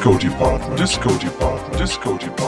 Disco department, disco department, disco department,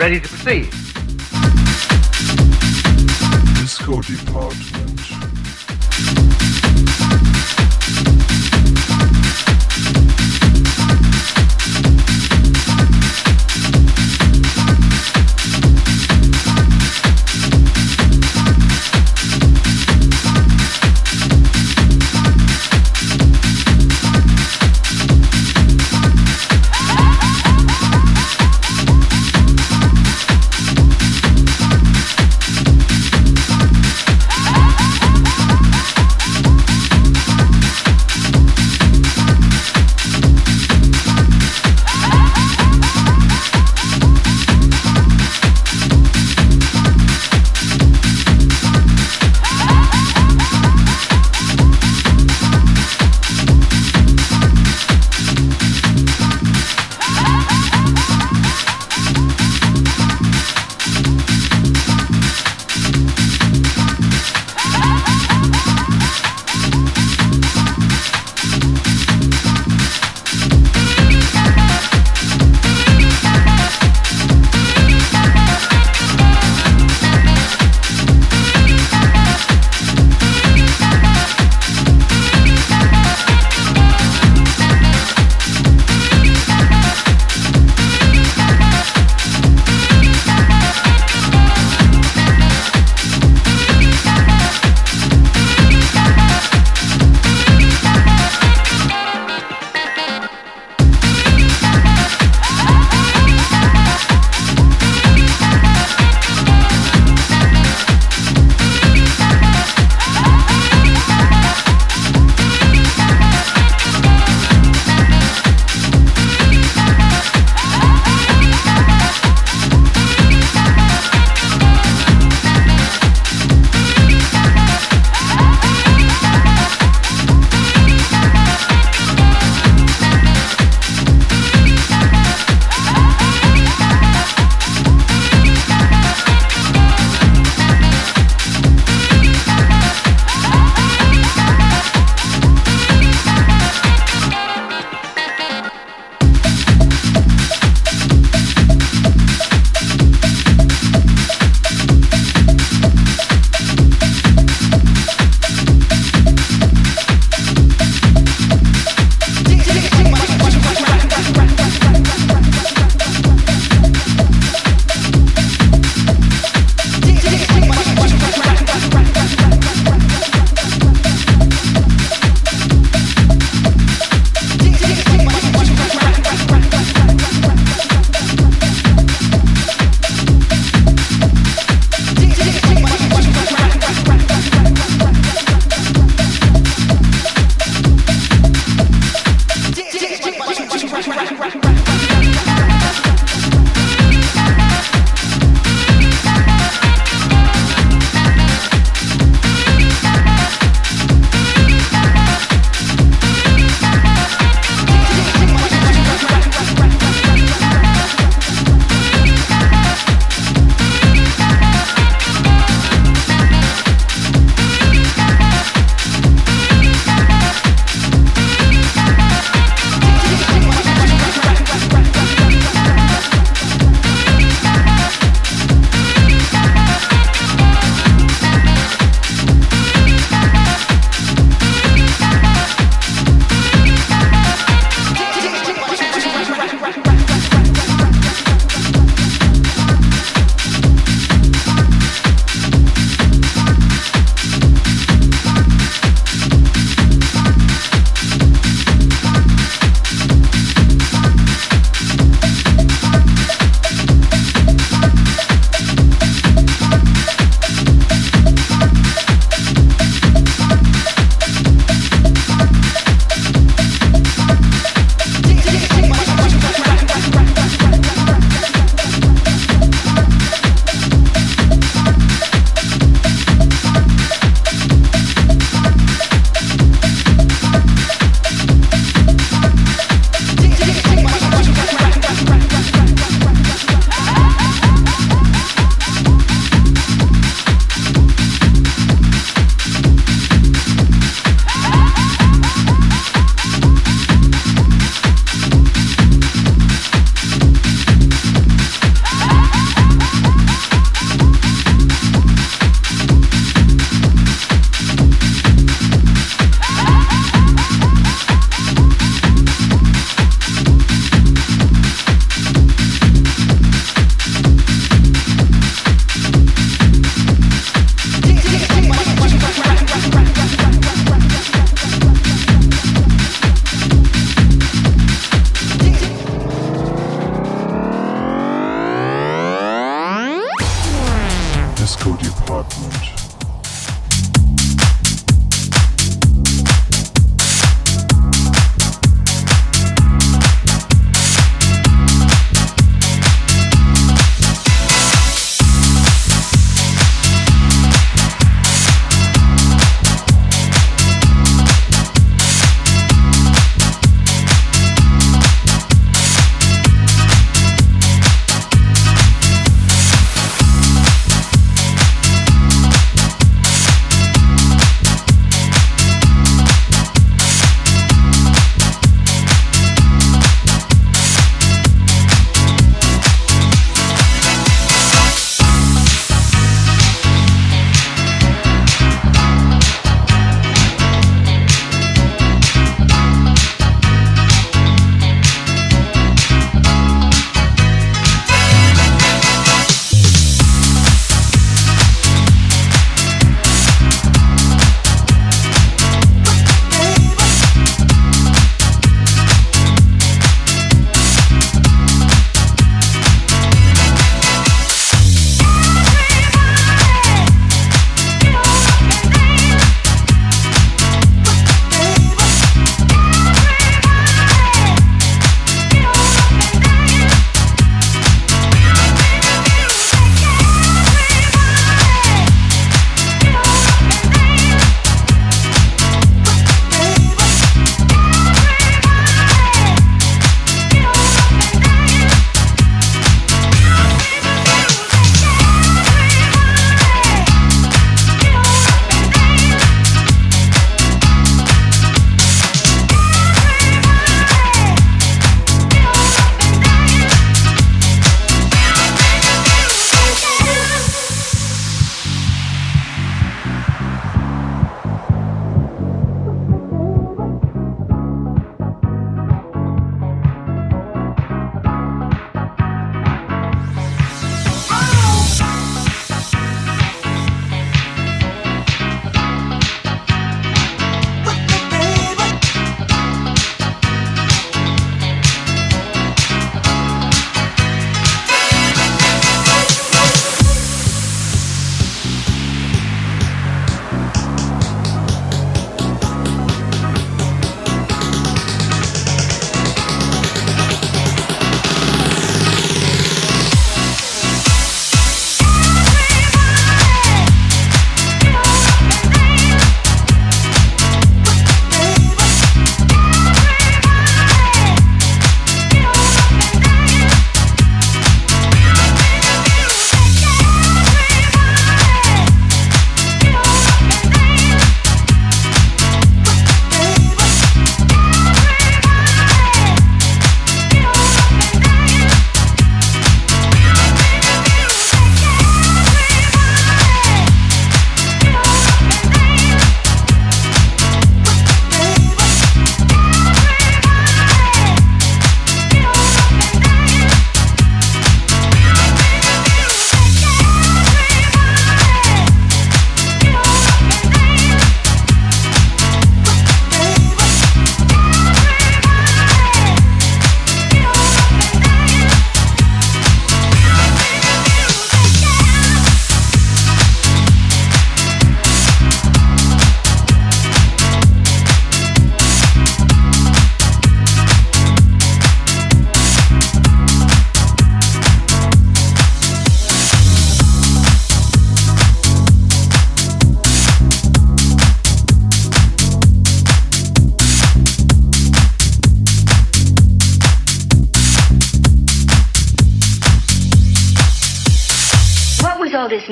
ready to proceed. Disco Department.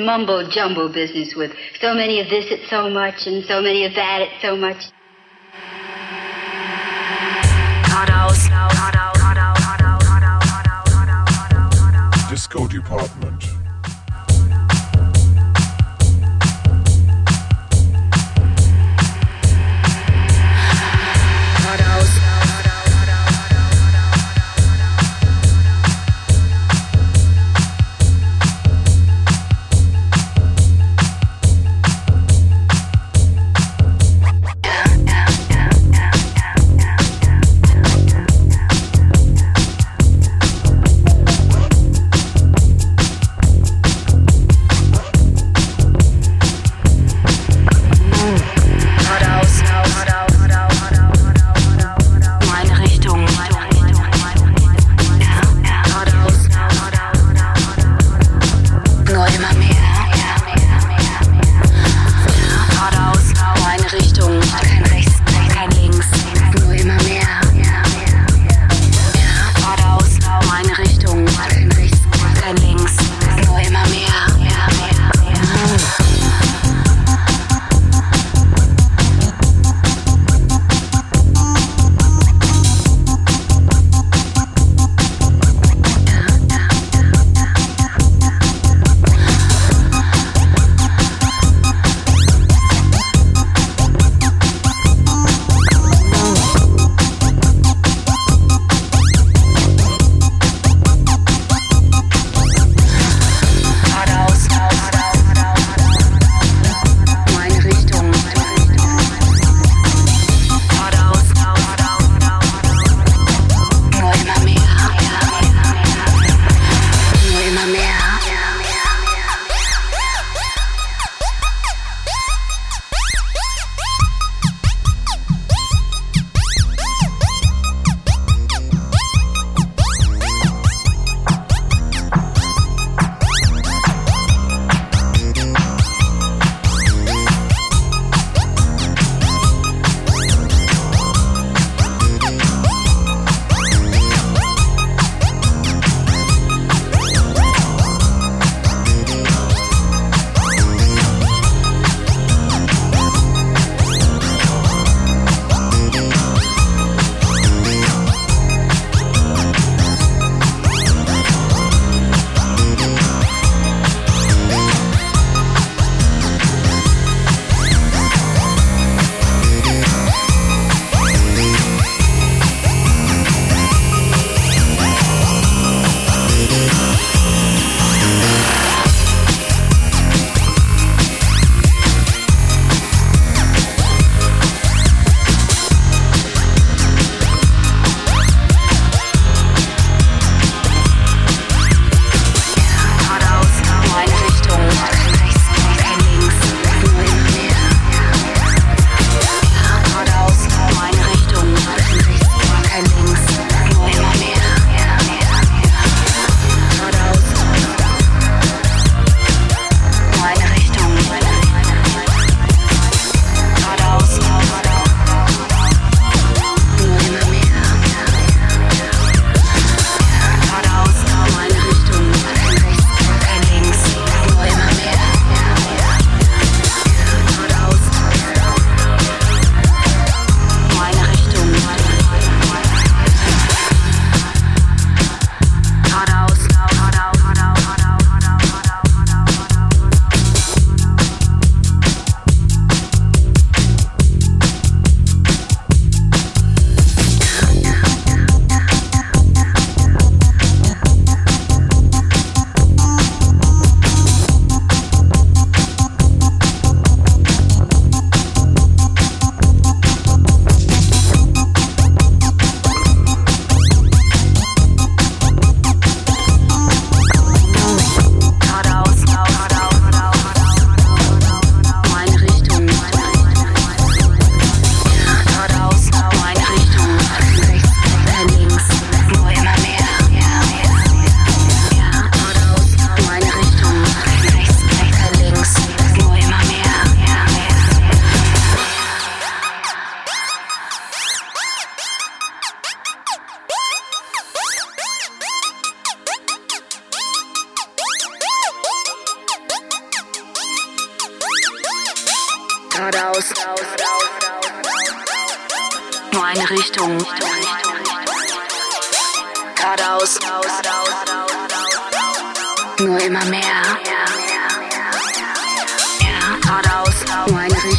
Mumbo jumbo business with so many of this at so much and so many of that at so much.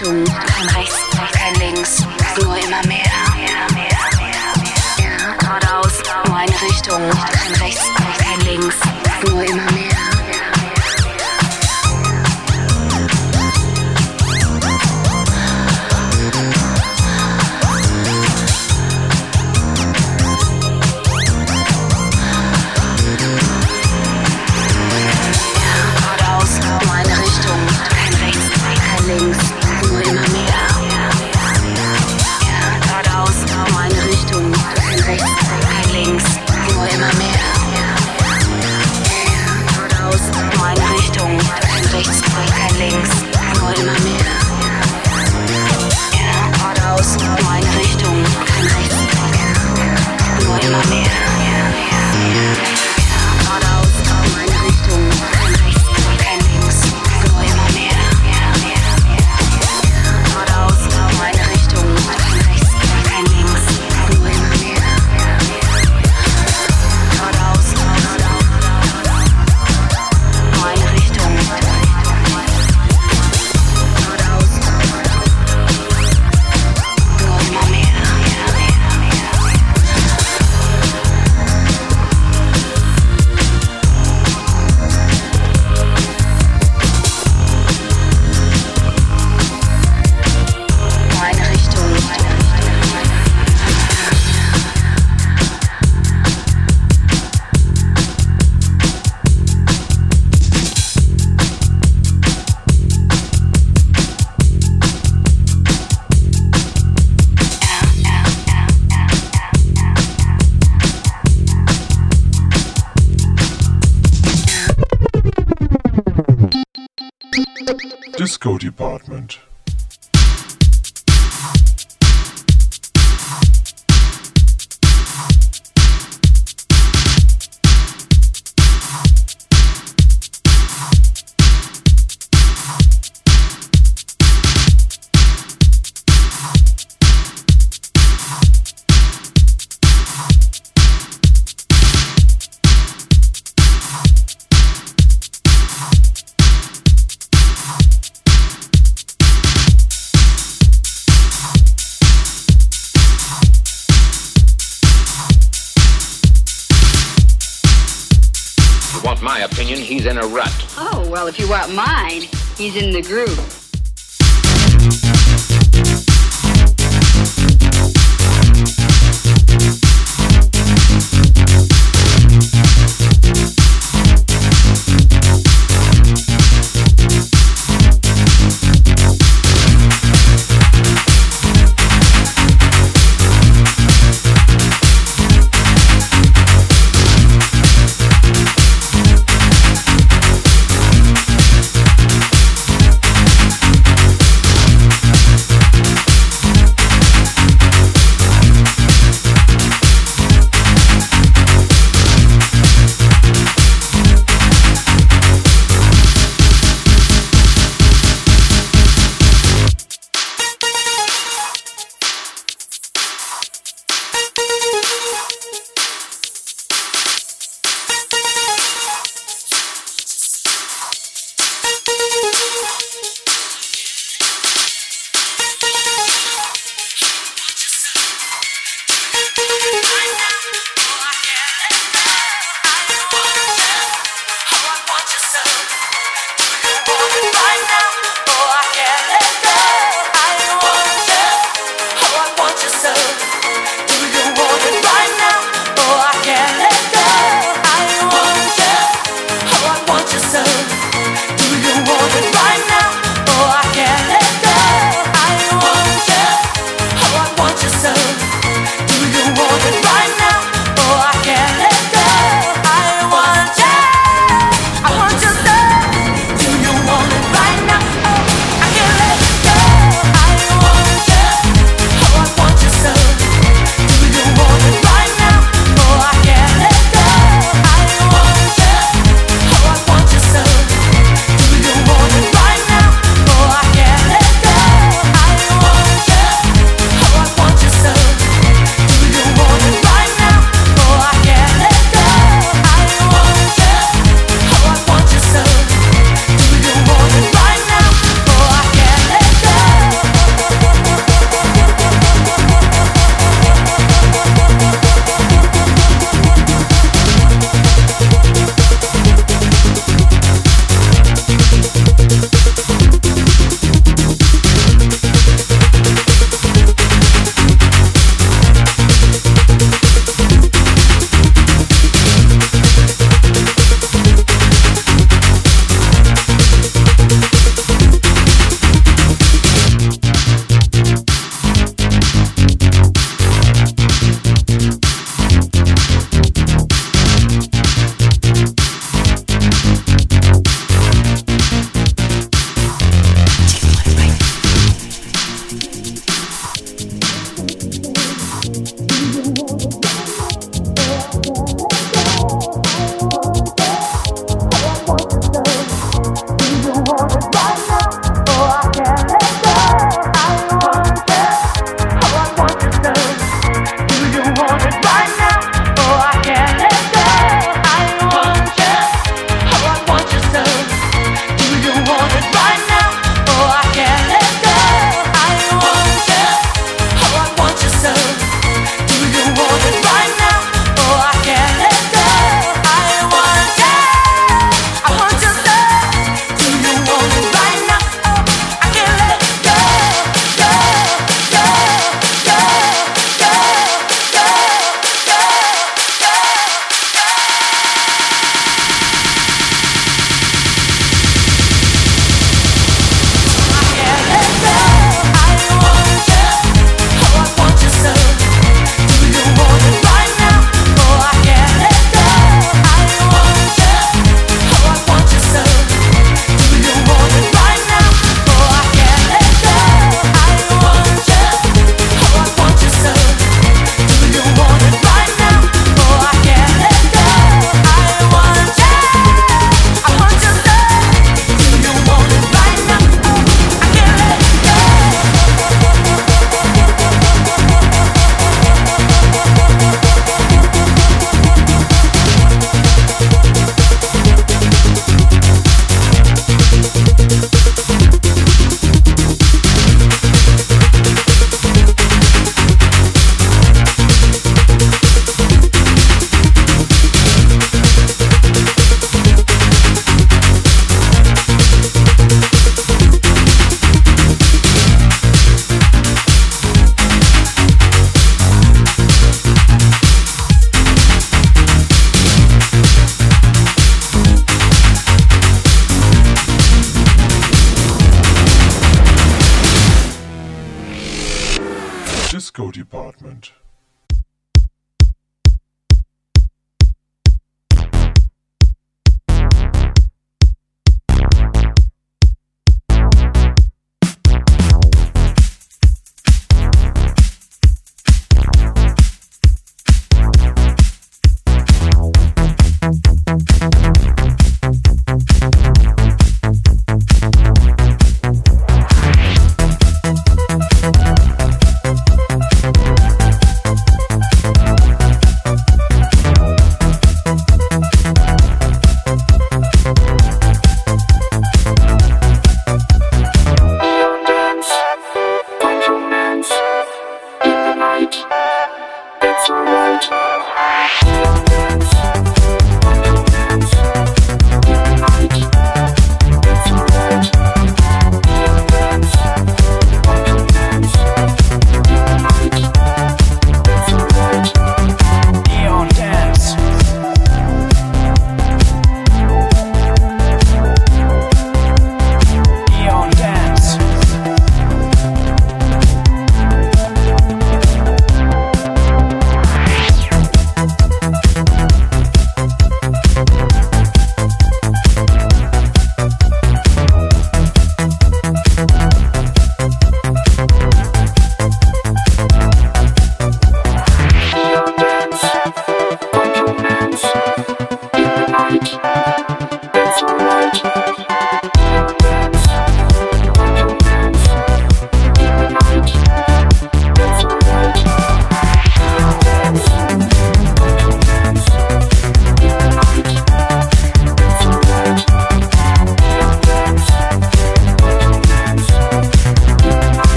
Richtung, kein Rechts, kein Links, nur immer mehr. Geradeaus, nur eine Richtung, kein Rechts, kein Links. want mine, he's in the groove.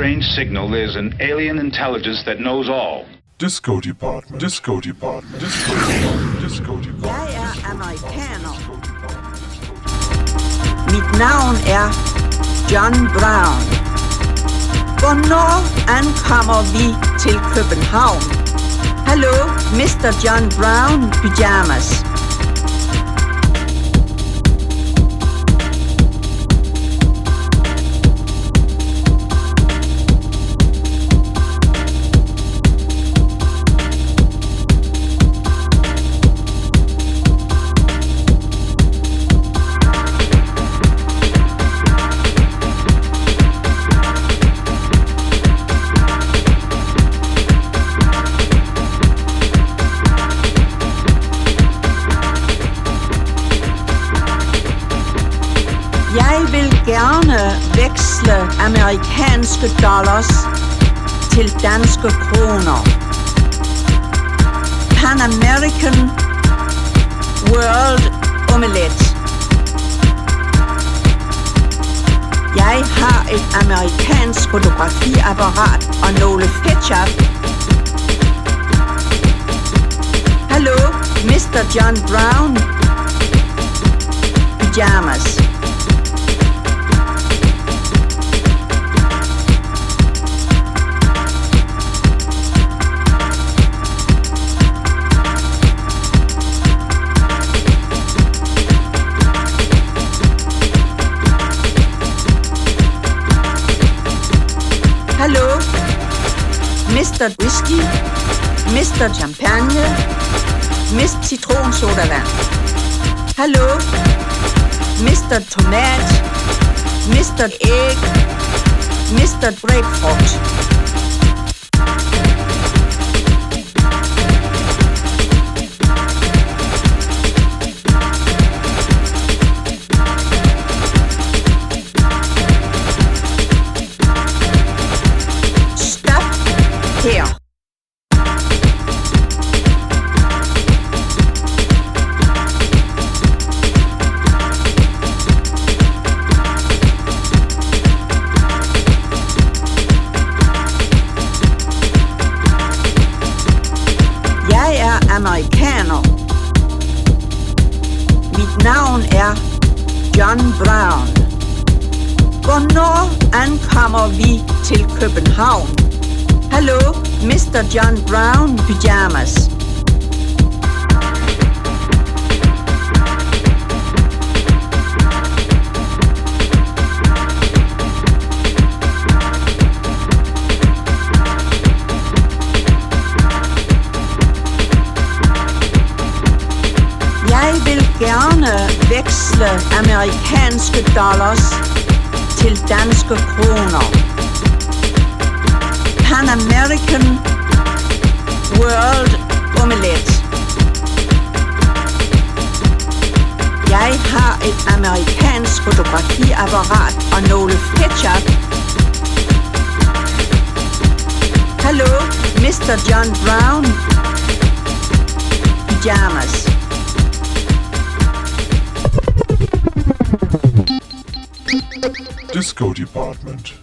Strange signal, there's an alien intelligence that knows all. Disco Department. Disco Department. Disco Department. Disco Department. Jeg er amerikaner. Disco Department. Mit navn er John Brown. Hvornår ankommer vi til København? Hallo, Mr. John Brown Pyjamas. Veksle amerikanske dollars til danske kroner. Pan American World Omelette. Jeg har et amerikansk fotografiapparat og nogle ketchup. Hallo, Mr. John Brown. Pyjamas. Mr. Whisky, Mr. Champagne, Miss Citronsodavand. Hallo, Mr. Tomat, Mr. Æg, Mr. Grapefruit. Gerne veksle amerikanske dollars til danske kroner. Pan American World Omelette. Jeg har et amerikansk fotografiapparat og nogle ketchup. Hallo, Mr. John Brown. Pyjamas. Disco Department.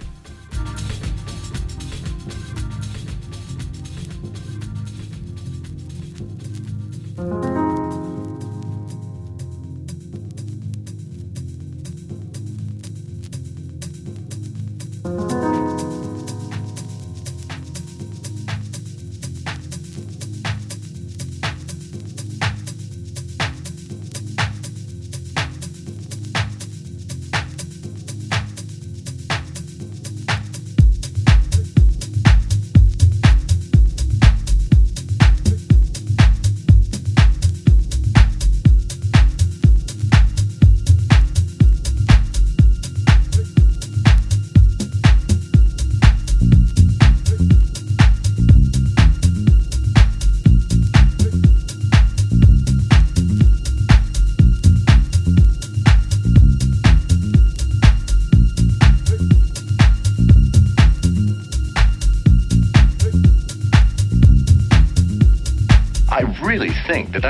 Think that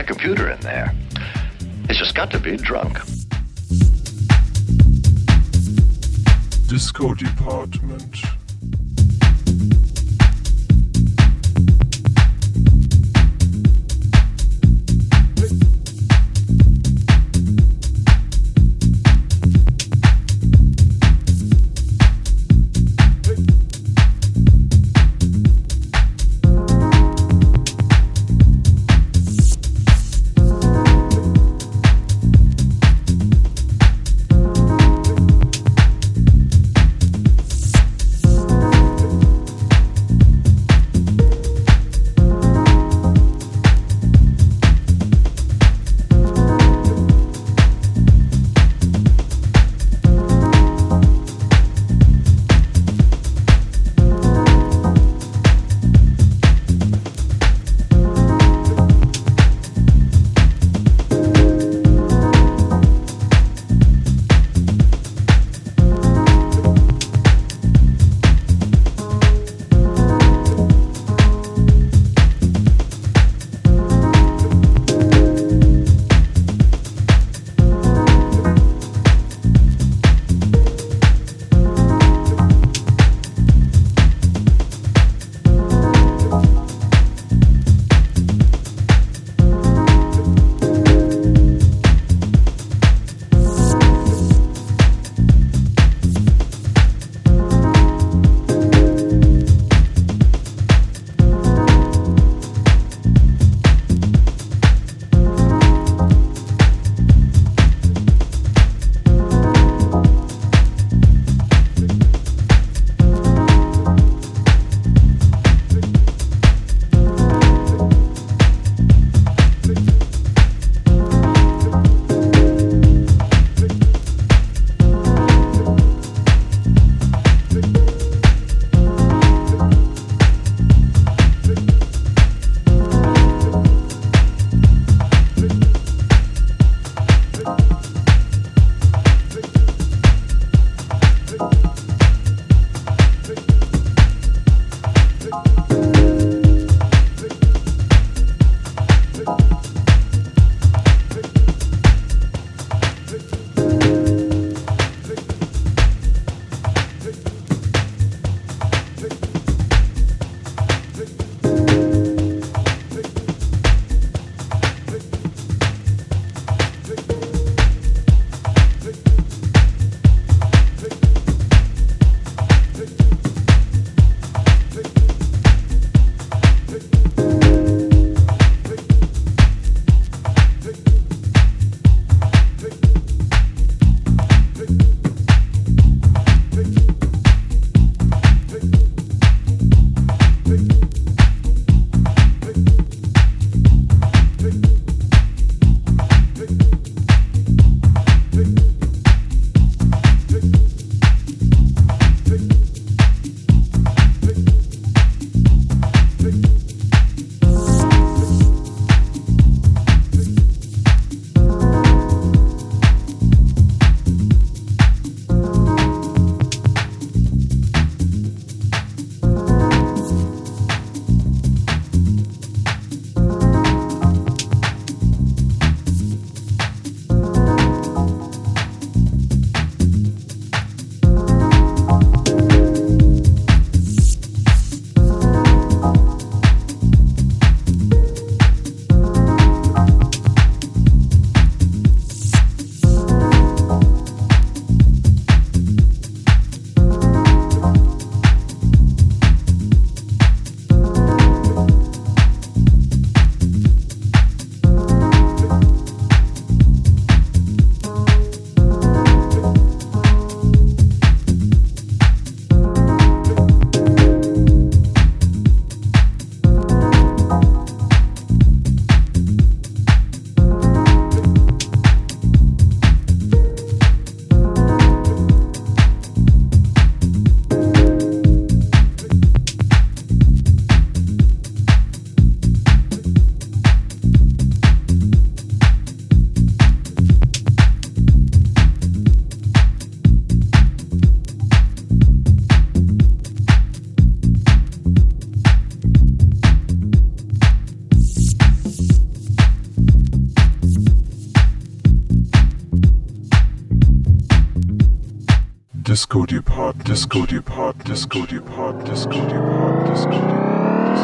Disco Depart, Disco Depart, Disco Depart, Disco Depart,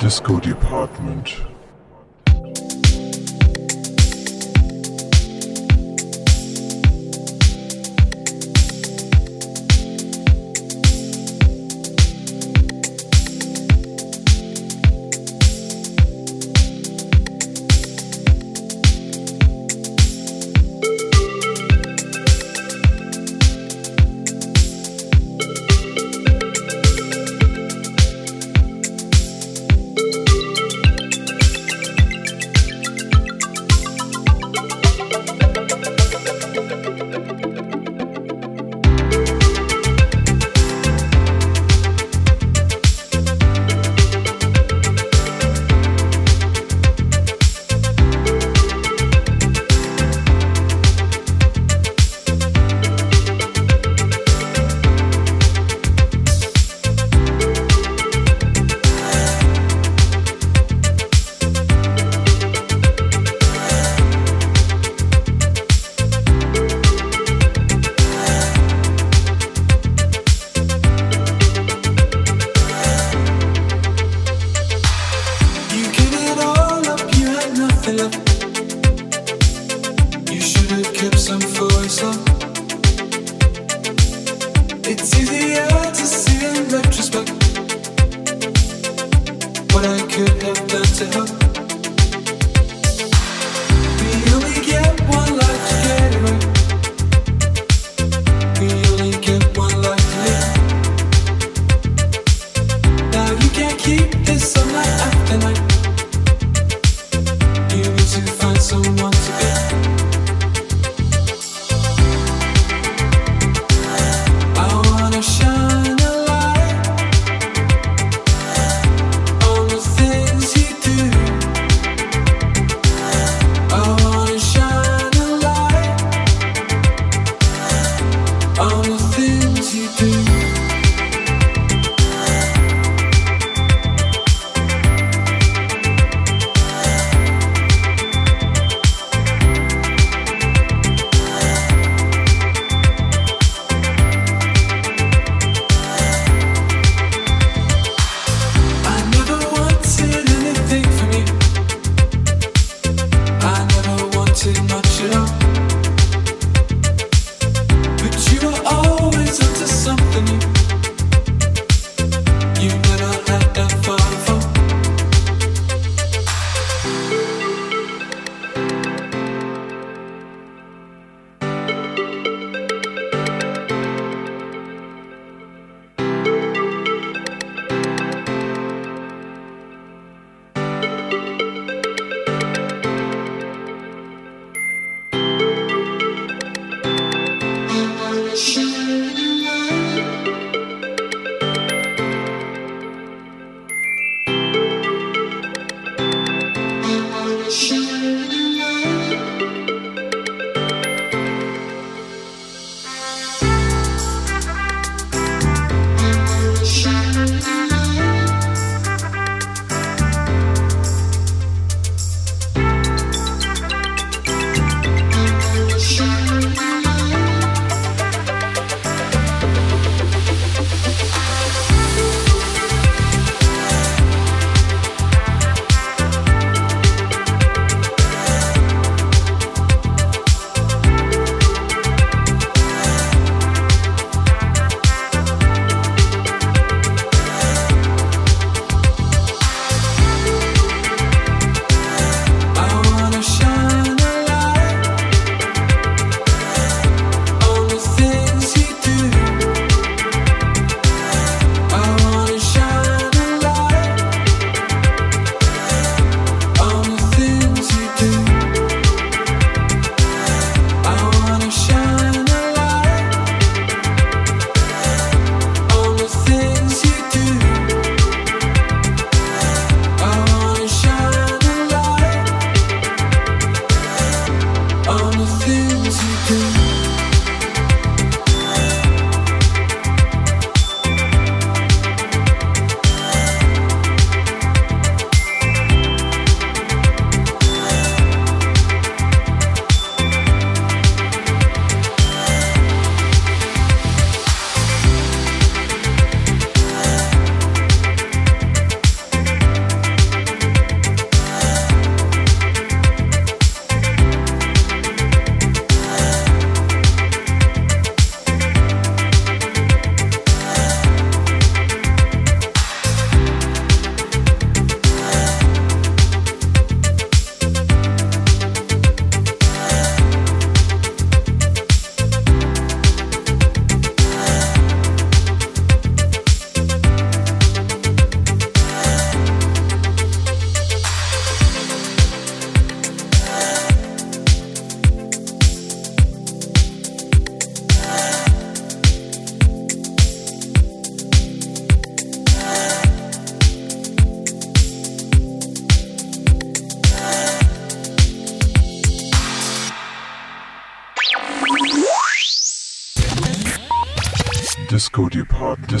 Disco Disco Department.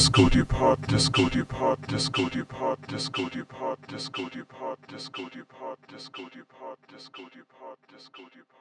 Disco Depart, Disco Depart, Disco Depart, Disco Depart, Disco Depart, Disco Depart, Disco Depart, Disco Depart, Disco Depart.